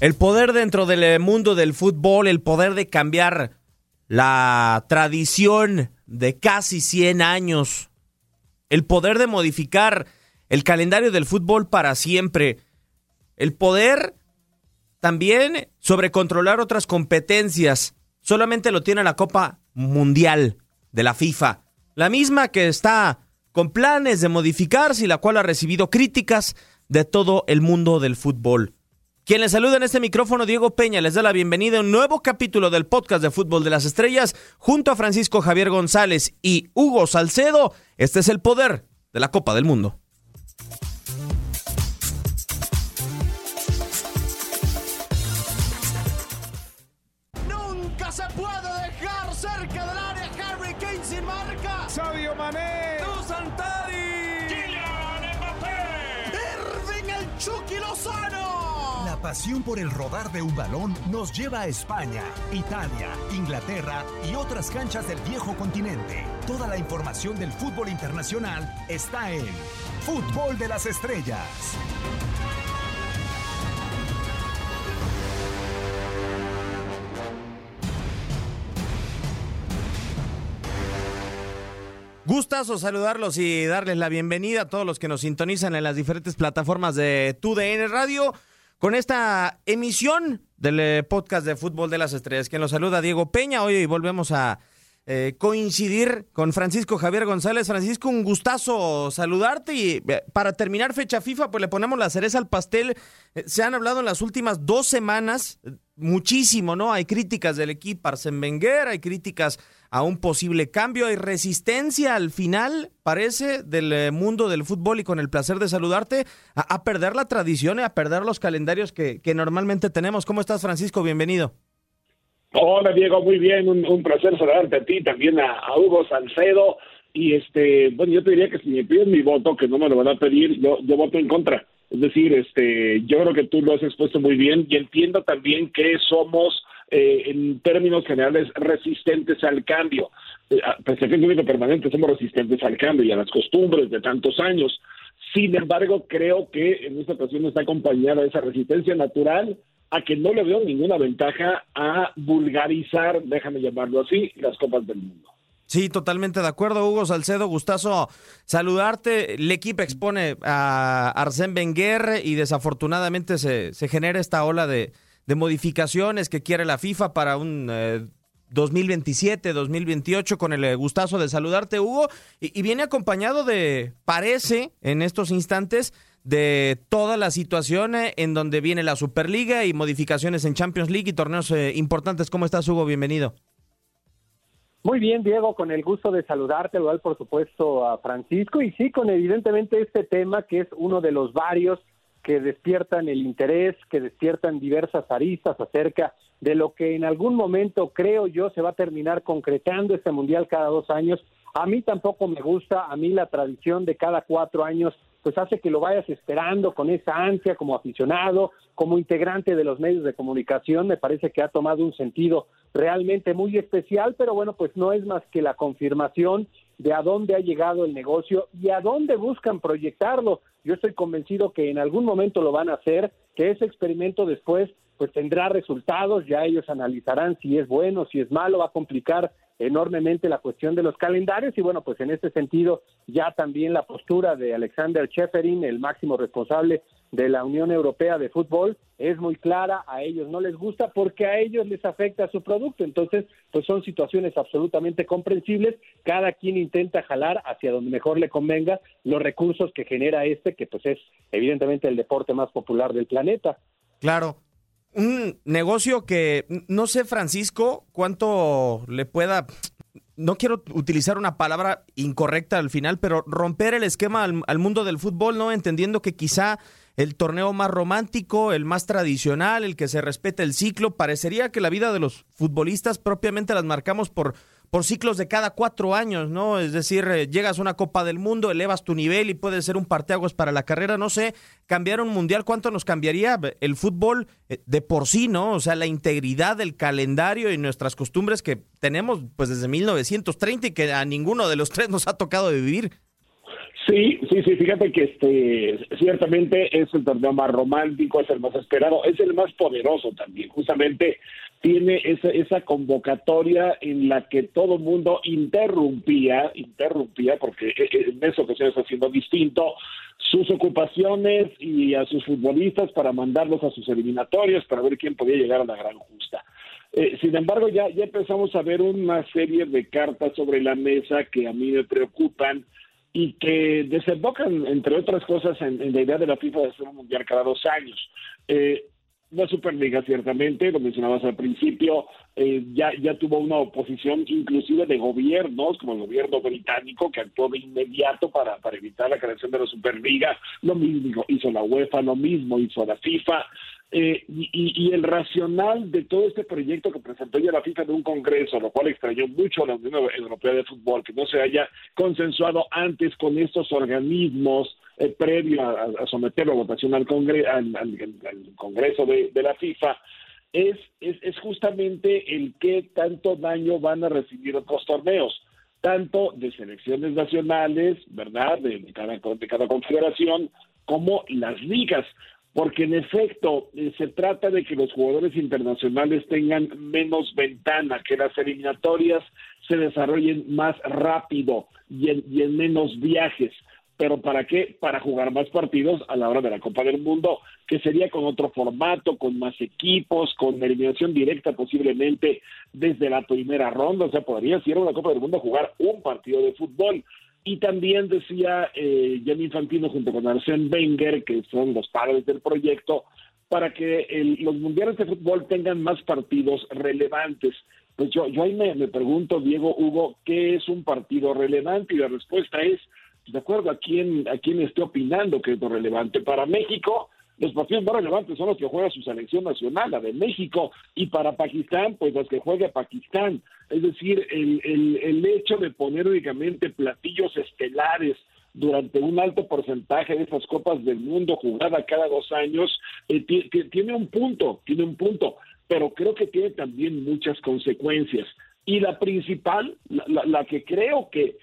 El poder dentro del mundo del fútbol, el poder de cambiar la tradición de casi 100 años, el poder de modificar el calendario del fútbol para siempre, el poder también sobre controlar otras competencias, solamente lo tiene la Copa Mundial de la FIFA, la misma que está con planes de modificarse y la cual ha recibido críticas de todo el mundo del fútbol. Quien les saluda en este micrófono, Diego Peña, les da la bienvenida a un nuevo capítulo del podcast de Fútbol de las Estrellas, junto a Francisco Javier González y Hugo Salcedo. Este es el poder de la Copa del Mundo. Pasión por el rodar de un balón nos lleva a España, Italia, Inglaterra y otras canchas del viejo continente. Toda la información del fútbol internacional está en Fútbol de las Estrellas. Gustazo saludarlos y darles la bienvenida a todos los que nos sintonizan en las diferentes plataformas de TUDN Radio con esta emisión del eh, podcast de Fútbol de las Estrellas. Quien los saluda Diego Peña. Hoy volvemos a eh, coincidir con Francisco Javier González. Francisco, un gustazo saludarte y eh, para terminar fecha FIFA, pues le ponemos la cereza al pastel. Eh, se han hablado en las últimas dos semanas muchísimo, ¿no? Hay críticas del equipo Arsène Wenger, hay críticas a un posible cambio, hay resistencia al final, parece, del mundo del fútbol y con el placer de saludarte, a, a perder la tradición y a perder los calendarios que, que normalmente tenemos. ¿Cómo estás, Francisco? Bienvenido. Hola Diego, muy bien, un, placer saludarte a ti, también a, Hugo Salcedo. Y este, bueno, yo te diría que si me piden mi voto, que no me lo van a pedir, yo, yo voto en contra. Es decir, este, yo creo que tú lo has expuesto muy bien y entiendo también que somos, eh, en términos generales, resistentes al cambio. Eh, a- Pese a que es un único permanente, somos resistentes al cambio y a las costumbres de tantos años. Sin embargo, creo que en esta ocasión está acompañada esa resistencia natural a que no le veo ninguna ventaja a vulgarizar, déjame llamarlo así, las copas del mundo. Sí, totalmente de acuerdo, Hugo Salcedo. Gustazo saludarte. El equipo expone a Arsène Wenger y desafortunadamente se, se genera esta ola de, de modificaciones que quiere la FIFA para un eh, 2027, 2028, con el eh, gustazo de saludarte, Hugo. Y, y viene acompañado de, parece, en estos instantes, de toda la situación eh, en donde viene la Superliga y modificaciones en Champions League y torneos eh, importantes. ¿Cómo estás, Hugo? Bienvenido. Muy bien, Diego, con el gusto de saludarte, igual por supuesto a Francisco, y sí, con evidentemente este tema que es uno de los varios que despiertan el interés, que despiertan diversas aristas acerca de lo que en algún momento creo yo se va a terminar concretando este mundial cada dos años. A mí tampoco me gusta, a mí la tradición de cada cuatro años pues hace que lo vayas esperando con esa ansia como aficionado, como integrante de los medios de comunicación, me parece que ha tomado un sentido realmente muy especial, pero bueno, pues no es más que la confirmación de a dónde ha llegado el negocio y a dónde buscan proyectarlo. Yo estoy convencido que en algún momento lo van a hacer, que ese experimento después pues tendrá resultados, ya ellos analizarán si es bueno, si es malo, va a complicar enormemente la cuestión de los calendarios y bueno, pues en este sentido ya también la postura de Alexander Cheferin, el máximo responsable de la Unión Europea de Fútbol, es muy clara, a ellos no les gusta porque a ellos les afecta su producto, entonces pues son situaciones absolutamente comprensibles, cada quien intenta jalar hacia donde mejor le convenga los recursos que genera este, que pues es evidentemente el deporte más popular del planeta. Claro. Un negocio que no sé, Francisco, cuánto le pueda. No quiero utilizar una palabra incorrecta al final, pero romper el esquema al, mundo del fútbol, ¿no? Entendiendo que quizá el torneo más romántico, el más tradicional, el que se respeta el ciclo, parecería que la vida de los futbolistas propiamente las marcamos por por ciclos de cada cuatro años, ¿no? Es decir, eh, llegas a una Copa del Mundo, elevas tu nivel y puede ser un parteaguas para la carrera, no sé, cambiar un mundial, ¿cuánto nos cambiaría el fútbol eh, de por sí, ¿no? O sea, la integridad del calendario y nuestras costumbres que tenemos pues desde 1930 y que a ninguno de los tres nos ha tocado vivir. Sí, sí, sí, fíjate que este ciertamente es el torneo más romántico, es el más esperado, es el más poderoso también. Justamente tiene esa, esa convocatoria en la que todo el mundo interrumpía, interrumpía, porque e, e, en esa ocasión está haciendo distinto, sus ocupaciones y a sus futbolistas para mandarlos a sus eliminatorios para ver quién podía llegar a la gran justa. Eh, sin embargo, ya, ya empezamos a ver una serie de cartas sobre la mesa que a mí me preocupan y que desembocan, entre otras cosas, en, la idea de la FIFA de hacer un mundial cada dos años. Eh, la Superliga, ciertamente, lo mencionabas al principio, eh, ya, ya tuvo una oposición inclusive de gobiernos, como el gobierno británico, que actuó de inmediato para, para evitar la creación de la Superliga. Lo mismo hizo la UEFA, lo mismo hizo la FIFA. Eh, y, el racional de todo este proyecto que presentó ya la FIFA de un congreso, lo cual extrañó mucho a la Unión Europea de Fútbol, que no se haya consensuado antes con estos organismos eh, previo a, someterlo a votación al, al, Congreso de, la FIFA, es, es, es justamente el qué tanto daño van a recibir otros torneos tanto de selecciones nacionales, ¿verdad?, de, cada, de cada confederación, como las ligas porque en efecto eh, se trata de que los jugadores internacionales tengan menos ventana, que las eliminatorias se desarrollen más rápido y en, menos viajes. ¿Pero para qué? Para jugar más partidos a la hora de la Copa del Mundo, que sería con otro formato, con más equipos, con eliminación directa posiblemente desde la primera ronda. O sea, podría, si era una Copa del Mundo, jugar un partido de fútbol. Y también decía eh, Gianni Infantino junto con Arsène Wenger, que son los padres del proyecto, para que los mundiales de fútbol tengan más partidos relevantes. Pues yo, yo ahí me, pregunto, Diego Hugo, ¿qué es un partido relevante? Y la respuesta es, de acuerdo a quién, a quién esté opinando que es lo relevante. Para México, los partidos más relevantes son los que juega su selección nacional, la de México, y para Pakistán, pues los que juega Pakistán. Es decir, el, el, el hecho de poner únicamente platillos estelares durante un alto porcentaje de esas copas del mundo jugada cada dos años, eh, tiene un punto, tiene un punto, pero creo que tiene también muchas consecuencias. Y la principal, la, la que creo que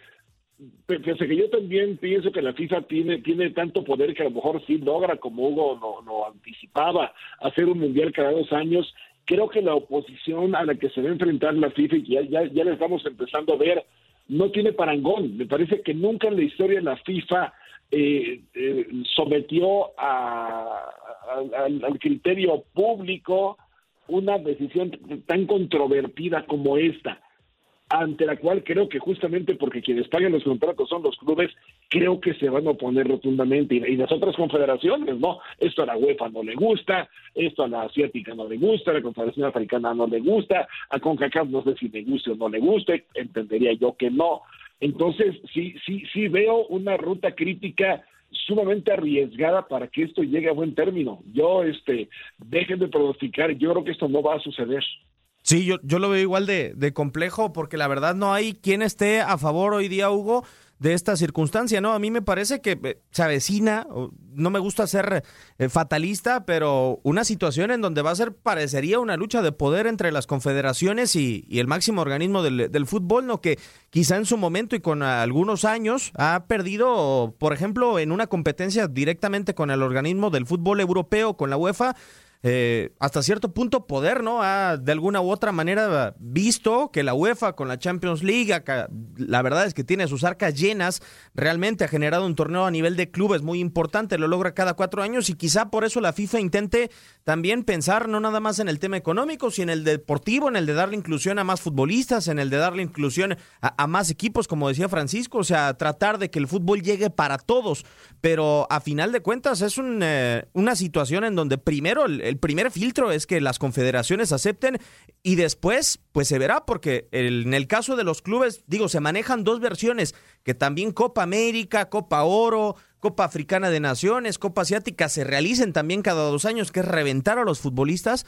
Fíjese que yo también pienso que la FIFA tiene, tiene tanto poder que a lo mejor sí logra, como Hugo lo, anticipaba, hacer un mundial cada dos años. Creo que la oposición a la que se va a enfrentar la FIFA, y ya, ya, ya la estamos empezando a ver, no tiene parangón. Me parece que nunca en la historia la FIFA eh, eh, sometió al criterio público una decisión tan controvertida como esta ante la cual creo que justamente porque quienes pagan los contratos son los clubes, creo que se van a oponer rotundamente. Y, las otras confederaciones, no, esto a la UEFA no le gusta, esto a la asiática no le gusta, a la confederación africana no le gusta, a CONCACAF no sé si le guste o no le guste, entendería yo que no. Entonces, sí, sí, sí veo una ruta crítica sumamente arriesgada para que esto llegue a buen término. Yo, este, dejen de pronosticar, yo creo que esto no va a suceder. Sí, yo, yo lo veo igual de, de complejo porque la verdad no hay quien esté a favor hoy día, Hugo, de esta circunstancia, ¿no? A mí me parece que eh, se avecina, no me gusta ser eh, fatalista, pero una situación en donde va a ser, parecería una lucha de poder entre las confederaciones y, y el máximo organismo del, del, fútbol, ¿no? Que quizá en su momento y con algunos años ha perdido, por ejemplo, en una competencia directamente con el organismo del fútbol europeo, con la UEFA, eh, hasta cierto punto poder, ¿no? Ha de alguna u otra manera visto que la UEFA con la Champions League, la verdad es que tiene sus arcas llenas, realmente ha generado un torneo a nivel de clubes muy importante, lo logra cada cuatro años y quizá por eso la FIFA intente también pensar no nada más en el tema económico, sino en el deportivo, en el de darle inclusión a más futbolistas, en el de darle inclusión a, más equipos, como decía Francisco, o sea, tratar de que el fútbol llegue para todos, pero a final de cuentas es eh, una situación en donde primero el primer filtro es que las confederaciones acepten y después, pues se verá, porque en el caso de los clubes, digo, se manejan dos versiones, que también Copa América, Copa Oro, Copa Africana de Naciones, Copa Asiática se realicen también cada dos años, que es reventar a los futbolistas.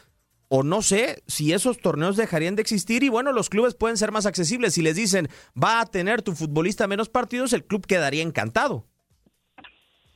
O no sé si esos torneos dejarían de existir y bueno, los clubes pueden ser más accesibles. Si les dicen va a tener tu futbolista menos partidos, el club quedaría encantado.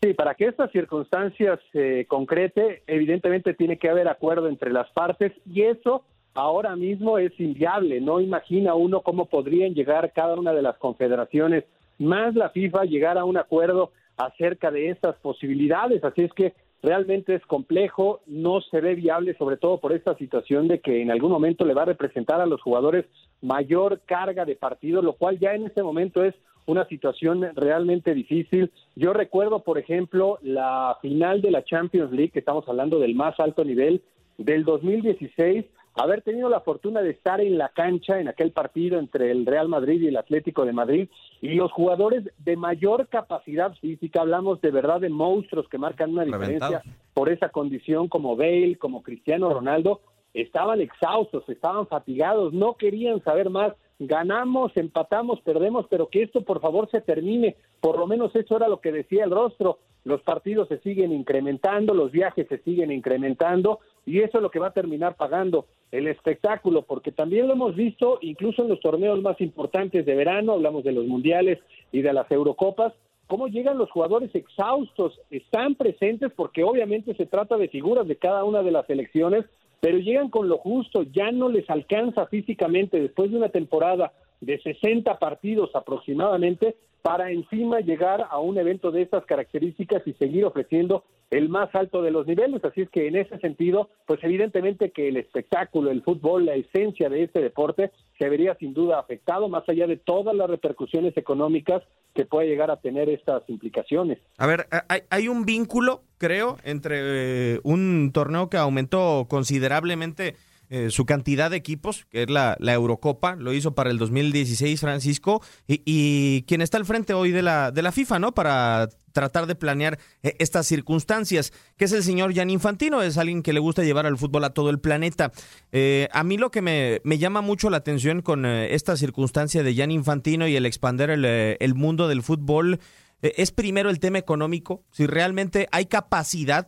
Sí, para que estas circunstancias se concrete, evidentemente tiene que haber acuerdo entre las partes y eso ahora mismo es inviable. No imagina uno cómo podrían llegar cada una de las confederaciones más la FIFA llegar a un acuerdo acerca de estas posibilidades. Así es que realmente es complejo, no se ve viable, sobre todo por esta situación de que en algún momento le va a representar a los jugadores mayor carga de partido, lo cual ya en este momento es una situación realmente difícil. Yo recuerdo, por ejemplo, la final de la Champions League, que estamos hablando del más alto nivel, del 2016, haber tenido la fortuna de estar en la cancha en aquel partido entre el Real Madrid y el Atlético de Madrid y los jugadores de mayor capacidad física, hablamos de verdad de monstruos que marcan una diferencia por esa condición como Bale, como Cristiano Ronaldo, estaban exhaustos, estaban fatigados, no querían saber más ganamos, empatamos, perdemos, pero que esto por favor se termine. Por lo menos eso era lo que decía el rostro. Los partidos se siguen incrementando, los viajes se siguen incrementando y eso es lo que va a terminar pagando el espectáculo, porque también lo hemos visto incluso en los torneos más importantes de verano, hablamos de los mundiales y de las Eurocopas, cómo llegan los jugadores exhaustos, están presentes porque obviamente se trata de figuras de cada una de las selecciones, pero llegan con lo justo, ya no les alcanza físicamente después de una temporada de 60 partidos aproximadamente para encima llegar a un evento de estas características y seguir ofreciendo el más alto de los niveles. Así es que en ese sentido, pues evidentemente que el espectáculo, el fútbol, la esencia de este deporte se vería sin duda afectado, más allá de todas las repercusiones económicas que puede llegar a tener estas implicaciones. A ver, hay, hay un vínculo, creo, entre eh, un torneo que aumentó considerablemente eh, su cantidad de equipos, que es la, Eurocopa, lo hizo para el 2016 Francisco, y, quien está al frente hoy de la, de la FIFA, ¿no? Para tratar de planear eh, estas circunstancias, que es el señor Jan Infantino, es alguien que le gusta llevar al fútbol a todo el planeta. Eh, a mí lo que me, me, llama mucho la atención con esta circunstancia de Jan Infantino y el expander el, el mundo del fútbol es primero el tema económico, si realmente hay capacidad,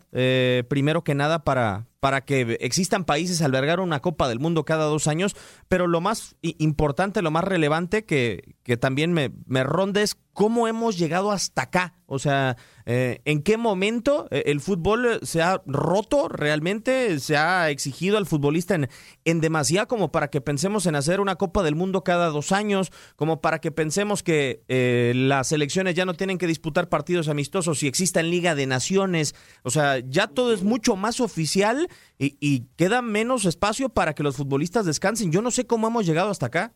primero que nada, para, para que existan países albergar una Copa del Mundo cada dos años, pero lo más importante, lo más relevante que, que también me, me ronda es cómo hemos llegado hasta acá. O sea, eh, ¿en qué momento eh, el fútbol se ha roto realmente? ¿Se ha exigido al futbolista en, en como para que pensemos en hacer una Copa del Mundo cada dos años? Como para que pensemos que eh, las selecciones ya no tienen que disputar partidos amistosos si existen Liga de Naciones. O sea, ya todo es mucho más oficial y, y queda menos espacio para que los futbolistas descansen. Yo no sé cómo hemos llegado hasta acá.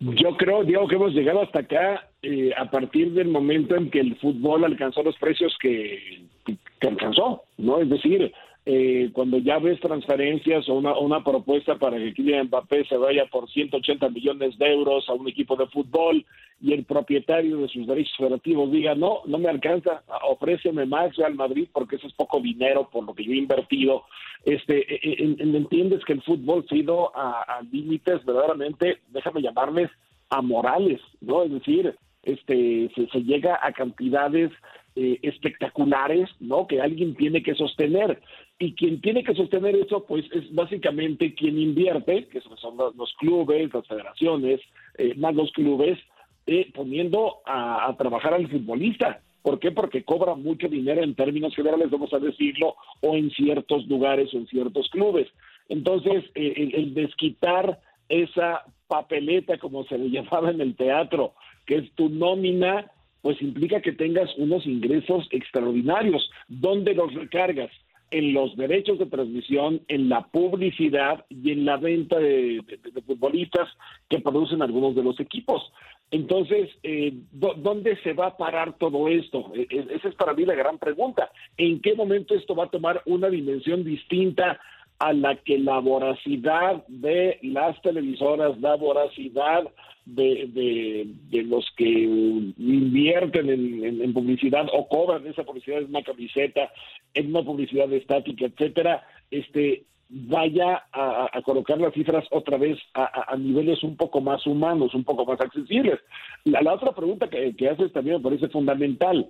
Yo creo, Diego, que hemos llegado hasta acá eh, a partir del momento en que el fútbol alcanzó los precios que, que alcanzó, ¿no? Es decir, eh, cuando ya ves transferencias o una, una propuesta para que Kylian Mbappé se vaya por 180 millones de euros a un equipo de fútbol y el propietario de sus derechos federativos diga, no, no me alcanza, ofréceme más Real Madrid porque eso es poco dinero por lo que yo he invertido. Este, e, e, entiendes que el fútbol ha ido a, límites verdaderamente, déjame llamarles, amorales, ¿no? Es decir, este, se, se llega a cantidades eh, espectaculares, ¿no? Que alguien tiene que sostener. Y quien tiene que sostener eso, pues es básicamente quien invierte, que son los, clubes, las federaciones, eh, más los clubes, eh, poniendo a, trabajar al futbolista. ¿Por qué? Porque cobra mucho dinero en términos generales, vamos a decirlo, o en ciertos lugares o en ciertos clubes. Entonces, el, el desquitar esa papeleta, como se le llamaba en el teatro, que es tu nómina, pues implica que tengas unos ingresos extraordinarios. ¿Dónde los recargas? En los derechos de transmisión, en la publicidad y en la venta de, futbolistas que producen algunos de los equipos. Entonces, eh, ¿dónde se va a parar todo esto? E, e, esa es para mí la gran pregunta. ¿En qué momento esto va a tomar una dimensión distinta a la que la voracidad de las televisoras, la voracidad de, de, los que invierten en, publicidad o cobran esa publicidad en una camiseta, en una publicidad estática, etcétera, este vaya a, colocar las cifras otra vez a, niveles un poco más humanos, un poco más accesibles. La, otra pregunta que, que, haces también me parece fundamental.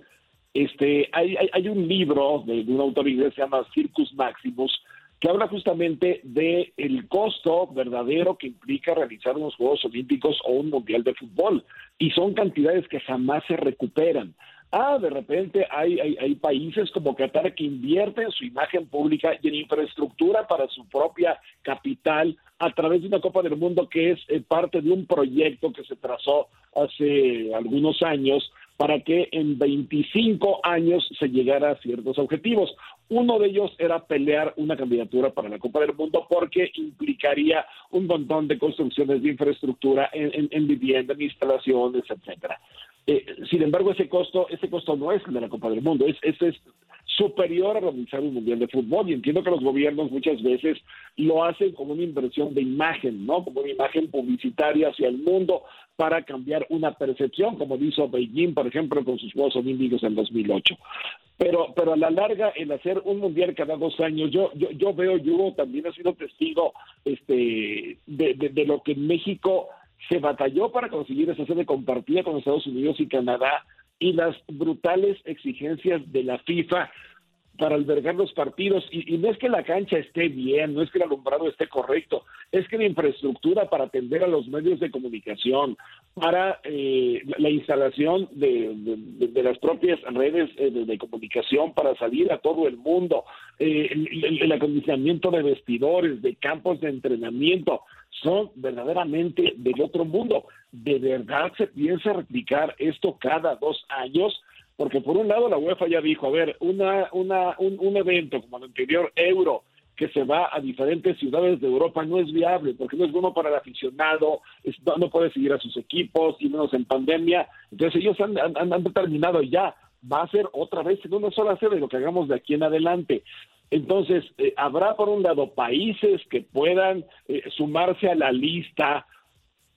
Este, hay, hay, un libro de, de un autor inglés que se llama Circus Maximus, que habla justamente de el costo verdadero que implica realizar unos Juegos Olímpicos o un Mundial de Fútbol. Y son cantidades que jamás se recuperan. Ah, de repente hay, hay, países como Qatar que invierten su imagen pública y en infraestructura para su propia capital a través de una Copa del Mundo que es eh, parte de un proyecto que se trazó hace algunos años para que en 25 años se llegara a ciertos objetivos. Uno de ellos era pelear una candidatura para la Copa del Mundo porque implicaría un montón de construcciones de infraestructura en, vivienda, en instalaciones, etcétera. Eh, sin embargo, ese costo, ese costo no es el de la Copa del Mundo, es, es, es superior a realizar un mundial de fútbol y entiendo que los gobiernos muchas veces lo hacen como una inversión de imagen, ¿no? Como una imagen publicitaria hacia el mundo para cambiar una percepción, como hizo Beijing, por ejemplo, con sus Juegos Olímpicos en 2008. Pero, pero a la larga, el hacer un mundial cada dos años, yo, yo, yo veo, yo también he sido testigo este, de, de lo que en México se batalló para conseguir esa sede compartida con Estados Unidos y Canadá y las brutales exigencias de la FIFA para albergar los partidos. Y, no es que la cancha esté bien, no es que el alumbrado esté correcto, es que la infraestructura para atender a los medios de comunicación, para eh, la, instalación de, las propias redes eh, de, comunicación para salir a todo el mundo, eh, el acondicionamiento de vestidores, de campos de entrenamiento, son verdaderamente del otro mundo. ¿De verdad se piensa replicar esto cada dos años? Porque por un lado la UEFA ya dijo, a ver, una, una, un, evento como el anterior Euro, que se va a diferentes ciudades de Europa no es viable, porque no es bueno para el aficionado, no, puede seguir a sus equipos, y menos en pandemia. Entonces ellos han, han, determinado ya, va a ser otra vez en una sola sede lo que hagamos de aquí en adelante. Entonces, eh, habrá por un lado países que puedan eh, sumarse a la lista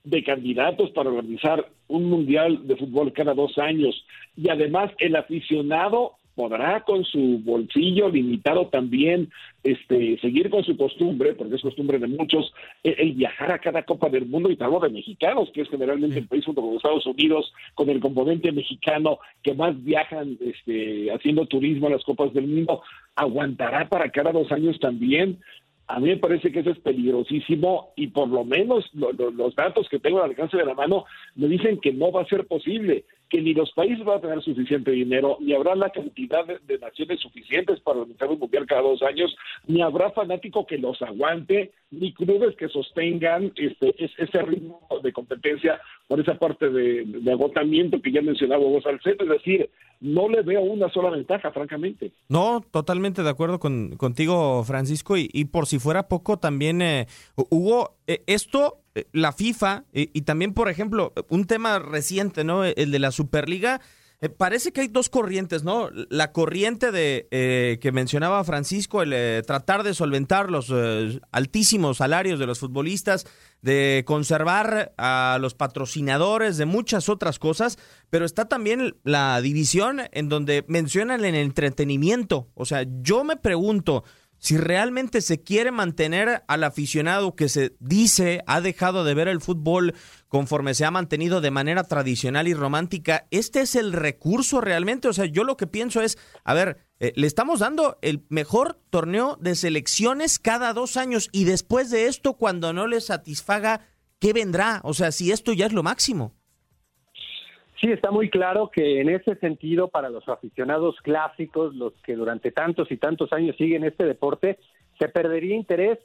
de candidatos para organizar un mundial de fútbol cada dos años. Y además el aficionado podrá con su bolsillo limitado también este seguir con su costumbre, porque es costumbre de muchos, el, viajar a cada Copa del Mundo, y te de mexicanos, que es generalmente el país junto con Estados Unidos, con el componente mexicano que más viajan este, haciendo turismo a las Copas del Mundo, aguantará para cada dos años también. A mí me parece que eso es peligrosísimo y por lo menos los datos que tengo al alcance de la mano me dicen que no va a ser posible que ni los países van a tener suficiente dinero, ni habrá la cantidad de, naciones suficientes para organizar un mundial cada dos años, ni habrá fanático que los aguante, ni clubes que sostengan este, ese ritmo de competencia por esa parte de, agotamiento que ya mencionaba vos, Alcedo. Es decir, no le veo una sola ventaja, francamente. No, totalmente de acuerdo con, contigo, Francisco. Y, por si fuera poco, también, eh, Hugo, eh, esto eh, la FIFA y también, por ejemplo, un tema reciente, ¿no? El de la Superliga. Eh, parece que hay dos corrientes, ¿no? La corriente de eh, que mencionaba Francisco, el tratar de solventar los altísimos salarios de los futbolistas, de conservar a los patrocinadores, de muchas otras cosas, pero está también la división en donde mencionan el entretenimiento. O sea, yo me pregunto, si realmente se quiere mantener al aficionado que se dice ha dejado de ver el fútbol conforme se ha mantenido de manera tradicional y romántica, ¿este es el recurso realmente? O sea, yo lo que pienso es, a ver, eh, le estamos dando el mejor torneo de selecciones cada dos años y después de esto, cuando no le satisfaga, ¿qué vendrá? O sea, si esto ya es lo máximo. Sí, está muy claro que en ese sentido, para los aficionados clásicos, los que durante tantos y tantos años siguen este deporte, se perdería interés,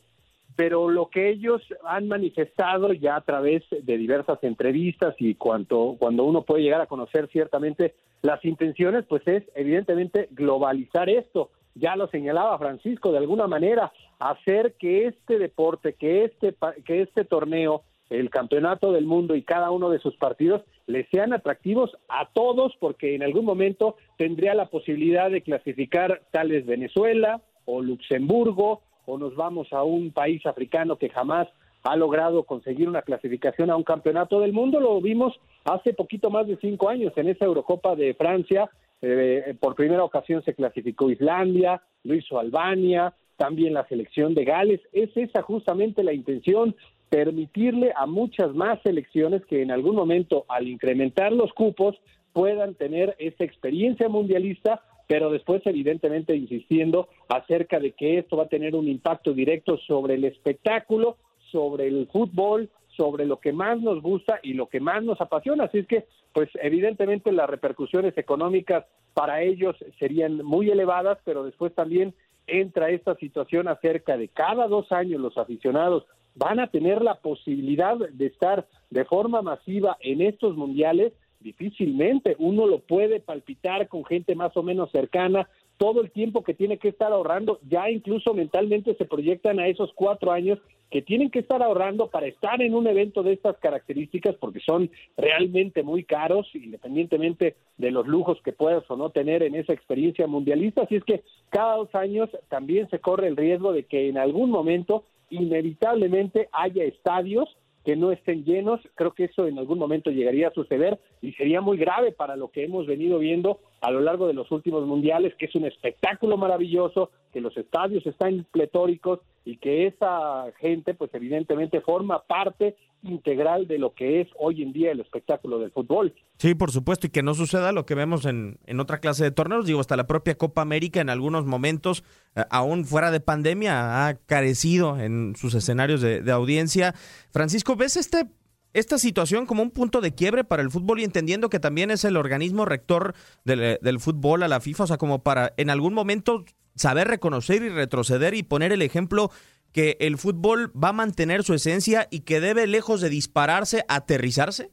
pero lo que ellos han manifestado ya a través de diversas entrevistas y cuanto, cuando uno puede llegar a conocer ciertamente las intenciones, pues es evidentemente globalizar esto. Ya lo señalaba Francisco, de alguna manera, hacer que este deporte, que este, que este torneo, el campeonato del mundo y cada uno de sus partidos les sean atractivos a todos porque en algún momento tendría la posibilidad de clasificar tales Venezuela o Luxemburgo o nos vamos a un país africano que jamás ha logrado conseguir una clasificación a un campeonato del mundo. Lo vimos hace poquito más de cinco años en esa Eurocopa de Francia. Eh, por primera ocasión se clasificó Islandia, lo hizo Albania, también la selección de Gales. Es esa justamente la intención permitirle a muchas más selecciones que en algún momento al incrementar los cupos puedan tener esa experiencia mundialista, pero después evidentemente insistiendo acerca de que esto va a tener un impacto directo sobre el espectáculo, sobre el fútbol, sobre lo que más nos gusta y lo que más nos apasiona. Así es que, pues evidentemente las repercusiones económicas para ellos serían muy elevadas, pero después también entra esta situación acerca de cada dos años los aficionados van a tener la posibilidad de estar de forma masiva en estos mundiales difícilmente uno lo puede palpitar con gente más o menos cercana, todo el tiempo que tiene que estar ahorrando, ya incluso mentalmente se proyectan a esos cuatro años que tienen que estar ahorrando para estar en un evento de estas características porque son realmente muy caros, independientemente de los lujos que puedas o no tener en esa experiencia mundialista. Así es que cada dos años también se corre el riesgo de que en algún momento inevitablemente haya estadios que no estén llenos. Creo que eso en algún momento llegaría a suceder y sería muy grave para lo que hemos venido viendo a lo largo de los últimos mundiales, que es un espectáculo maravilloso, que los estadios están pletóricos y que esa gente, pues evidentemente forma parte integral de lo que es hoy en día el espectáculo del fútbol. Sí, por supuesto, y que no suceda lo que vemos en, en otra clase de torneos, digo, hasta la propia Copa América en algunos momentos, eh, aún fuera de pandemia, ha carecido en sus escenarios de, de audiencia. Francisco, ¿ves este esta situación como un punto de quiebre para el fútbol y entendiendo que también es el organismo rector del, del, fútbol a la FIFA, o sea, como para en algún momento saber reconocer y retroceder y poner el ejemplo que el fútbol va a mantener su esencia y que debe, lejos de dispararse, aterrizarse?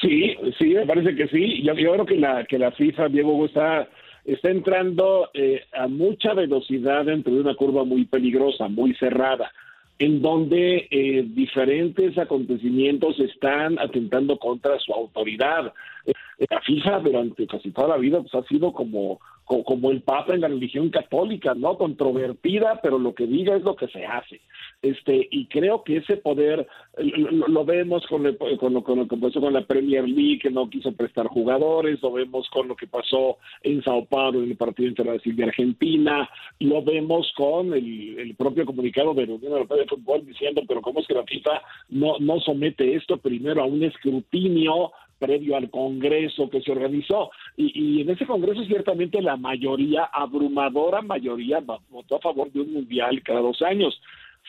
Sí, sí, me parece que sí. Yo, yo creo que la, que la FIFA, Diego, está, está entrando eh, a mucha velocidad dentro de una curva muy peligrosa, muy cerrada en donde eh, diferentes acontecimientos están atentando contra su autoridad. Eh, la FIFA durante casi toda la vida pues, ha sido como, como, como, el Papa en la religión católica, ¿no? Controvertida, pero lo que diga es lo que se hace. Este, y creo que ese poder lo, lo vemos con, el, con, lo, con lo que pasó con la Premier League, que no quiso prestar jugadores, lo vemos con lo que pasó en Sao Paulo en el partido entre Brasil y Argentina, lo vemos con el, el propio comunicado de la Unión Europea de Fútbol diciendo, pero ¿cómo es que la FIFA no, no somete esto primero a un escrutinio previo al Congreso que se organizó. Y, y, en ese Congreso ciertamente la mayoría, abrumadora mayoría, votó a favor de un mundial cada dos años.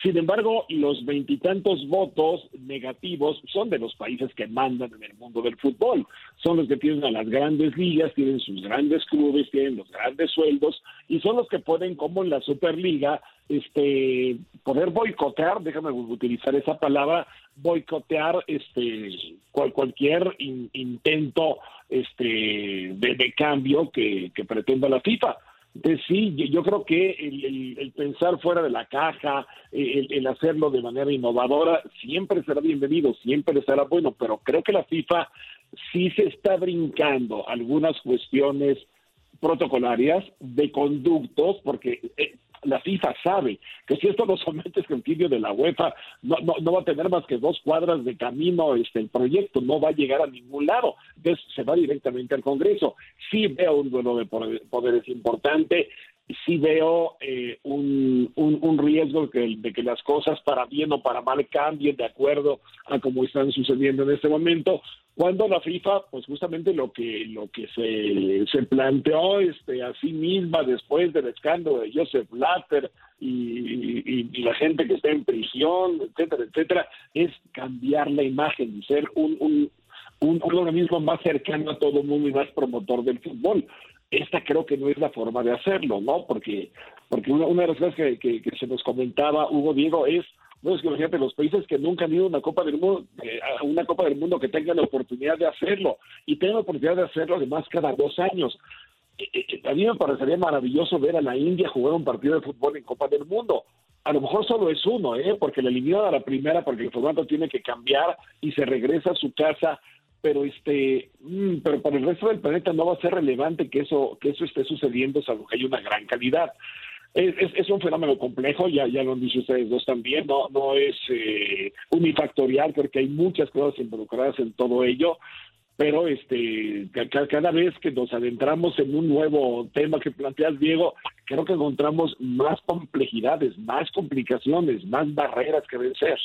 Sin embargo, los veintitantos votos negativos son de los países que mandan en el mundo del fútbol. Son los que tienen a las grandes ligas, tienen sus grandes clubes, tienen los grandes sueldos y son los que pueden, como en la Superliga, este, poder boicotear, déjame utilizar esa palabra, boicotear este, cual, cualquier in, intento este, de, cambio que pretenda la FIFA. Entonces, sí, yo creo que el, pensar fuera de la caja, el, el, hacerlo de manera innovadora, siempre será bienvenido, siempre será bueno, pero creo que la FIFA sí se está brincando algunas cuestiones protocolarias de conductos, porque eh, la FIFA sabe que si esto lo somete escrutinio de la UEFA, no, no, no, va a tener más que dos cuadras de camino este, el proyecto, no va a llegar a ningún lado, entonces se va directamente al Congreso. Sí veo un duelo de poderes importante, sí veo eh, un, un, riesgo de que, de que, las cosas para bien o para mal cambien de acuerdo a cómo están sucediendo en este momento, cuando la FIFA, pues justamente lo que lo que se, se planteó este, a sí misma después del escándalo de Joseph Blatter y, la gente que está en prisión, etcétera, etcétera, es cambiar la imagen y ser un, un, un, un organismo más cercano a todo el mundo y más promotor del fútbol esta creo que no es la forma de hacerlo, ¿no? Porque, porque una, una de las cosas que, que, se nos comentaba, Hugo Diego, es, no es que imagínate, los países que nunca han ido a una Copa del Mundo, eh, a una Copa del Mundo que tengan la oportunidad de hacerlo, y tengan la oportunidad de hacerlo además cada dos años. Eh, a mí me parecería maravilloso ver a la India jugar un partido de fútbol en Copa del Mundo. A lo mejor solo es uno, ¿eh? porque le eliminan a la primera, porque el formato tiene que cambiar y se regresa a su casa pero este mmm, pero para el resto del planeta no va a ser relevante que eso que eso esté sucediendo salvo que hay una gran calidad. Es, es, es, un fenómeno complejo ya ya lo han dicho ustedes dos también no no es eh, unifactorial porque hay muchas cosas involucradas en todo ello pero este cada vez que nos adentramos en un nuevo tema que planteas Diego creo que encontramos más complejidades más complicaciones más barreras que vencer.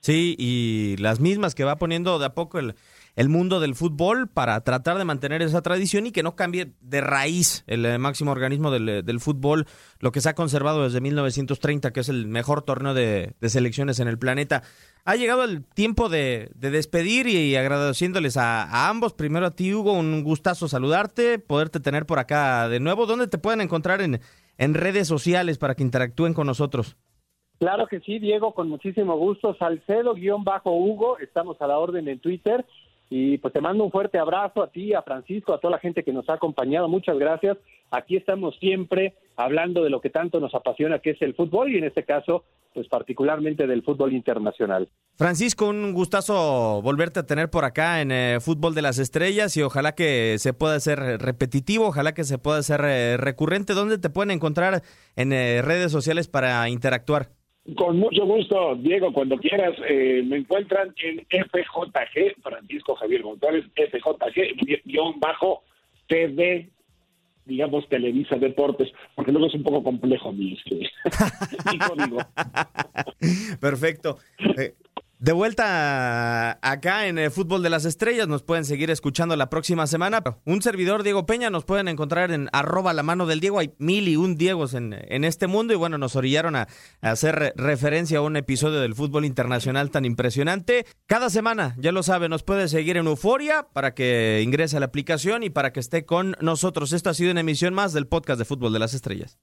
Sí y las mismas que va poniendo de a poco el el mundo del fútbol para tratar de mantener esa tradición y que no cambie de raíz el eh, máximo organismo del, eh, del, fútbol, lo que se ha conservado desde 1930, que es el mejor torneo de, selecciones en el planeta. Ha llegado el tiempo de, de despedir y agradeciéndoles a, a, ambos. Primero a ti, Hugo, un gustazo saludarte, poderte tener por acá de nuevo. ¿Dónde te pueden encontrar en, en redes sociales para que interactúen con nosotros? Claro que sí, Diego, con muchísimo gusto. Salcedo-Hugo, estamos a la orden en Twitter Y pues te mando un fuerte abrazo a ti, a Francisco, a toda la gente que nos ha acompañado. Muchas gracias. Aquí estamos siempre hablando de lo que tanto nos apasiona, que es el fútbol y en este caso, pues particularmente del fútbol internacional. Francisco, un gustazo volverte a tener por acá en eh, Fútbol de las Estrellas y ojalá que se pueda ser repetitivo, ojalá que se pueda ser eh, recurrente. ¿Dónde te pueden encontrar en eh, redes sociales para interactuar? Con mucho gusto, Diego, cuando quieras, eh, me encuentran en FJG, Francisco Javier González, FJG, guion bajo TV, digamos, Televisa Deportes, porque luego es un poco complejo mi, código. Perfecto. Eh, de vuelta acá en el Fútbol de las Estrellas, nos pueden seguir escuchando la próxima semana. Un servidor, Diego Peña, nos pueden encontrar en arroba la mano del Diego. Hay mil y un Diegos en, en este mundo y bueno, nos orillaron a, hacer referencia a un episodio del fútbol internacional tan impresionante. Cada semana, ya lo sabe, nos puede seguir en Euforia para que ingrese a la aplicación y para que esté con nosotros. Esto ha sido una emisión más del podcast de Fútbol de las Estrellas.